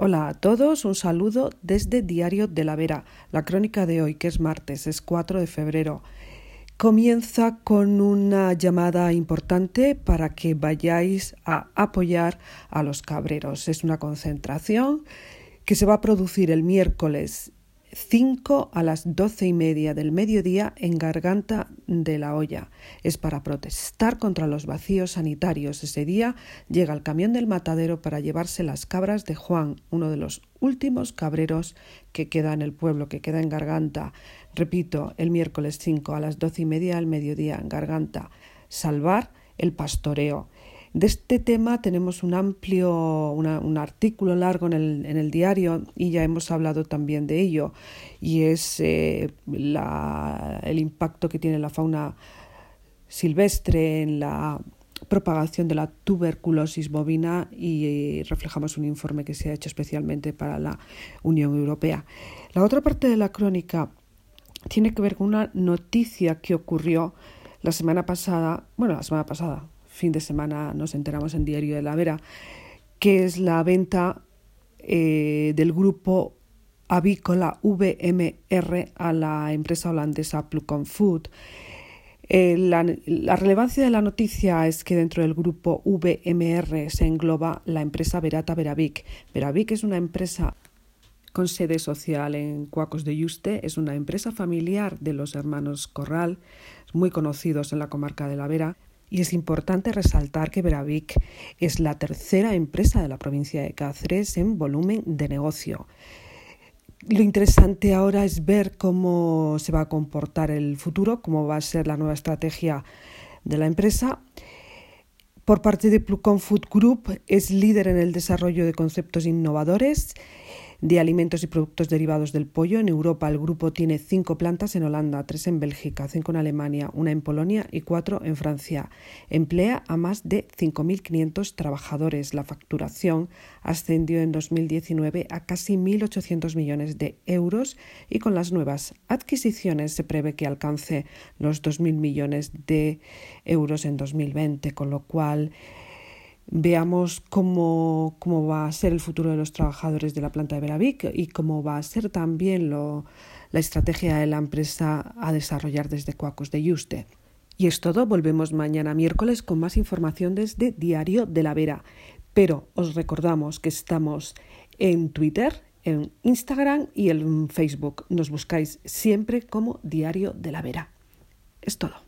Hola a todos, un saludo desde Diario de la Vera. La crónica de hoy, que es martes, es 4 de febrero, comienza con una llamada importante para que vayáis a apoyar a los cabreros. Es una concentración que se va a producir el miércoles 5 a las doce y media del mediodía en Garganta de la Olla. Es para protestar contra los vacíos sanitarios. Ese día llega el camión del matadero para llevarse las cabras de Juan, uno de los últimos cabreros que queda en el pueblo, que queda en Garganta. Repito, el miércoles 5 a las doce y media del mediodía en Garganta. Salvar el pastoreo. De este tema tenemos un amplio, un artículo largo en el, en el, diario y ya hemos hablado también de ello, y es eh, la, el impacto que tiene la fauna silvestre en la propagación de la tuberculosis bovina y reflejamos un informe que se ha hecho especialmente para la Unión Europea. La otra parte de la crónica tiene que ver con una noticia que ocurrió la semana pasada, bueno, la semana pasada, fin de semana nos enteramos en Diario de la Vera, que es la venta eh, del grupo avícola VMR a la empresa holandesa Plucon Food. Eh, la, relevancia de la noticia es que dentro del grupo VMR se engloba la empresa Verata Veravic. Veravic es una empresa con sede social en Cuacos de Yuste, es una empresa familiar de los hermanos Corral, muy conocidos en la comarca de la Vera, y es importante resaltar que Veravic es la tercera empresa de la provincia de Cáceres en volumen de negocio. Lo interesante ahora es ver cómo se va a comportar el futuro, cómo va a ser la nueva estrategia de la empresa. Por parte de Plucon Food Group es líder en el desarrollo de conceptos innovadores de alimentos y productos derivados del pollo. En Europa el grupo tiene cinco plantas en Holanda, tres en Bélgica, cinco en Alemania, una en Polonia y cuatro en Francia. Emplea a más de 5.500 trabajadores. La facturación ascendió en 2019 a casi 1.800 millones de euros y con las nuevas adquisiciones se prevé que alcance los 2.000 millones de euros en 2020, con lo cual veamos cómo, cómo, va a ser el futuro de los trabajadores de la planta de Veravic y cómo va a ser también lo, la estrategia de la empresa a desarrollar desde Cuacos de Yuste. Y es todo, volvemos mañana miércoles con más información desde Diario de la Vera. Pero os recordamos que estamos en Twitter, en Instagram y en Facebook. Nos buscáis siempre como Diario de la Vera. Es todo.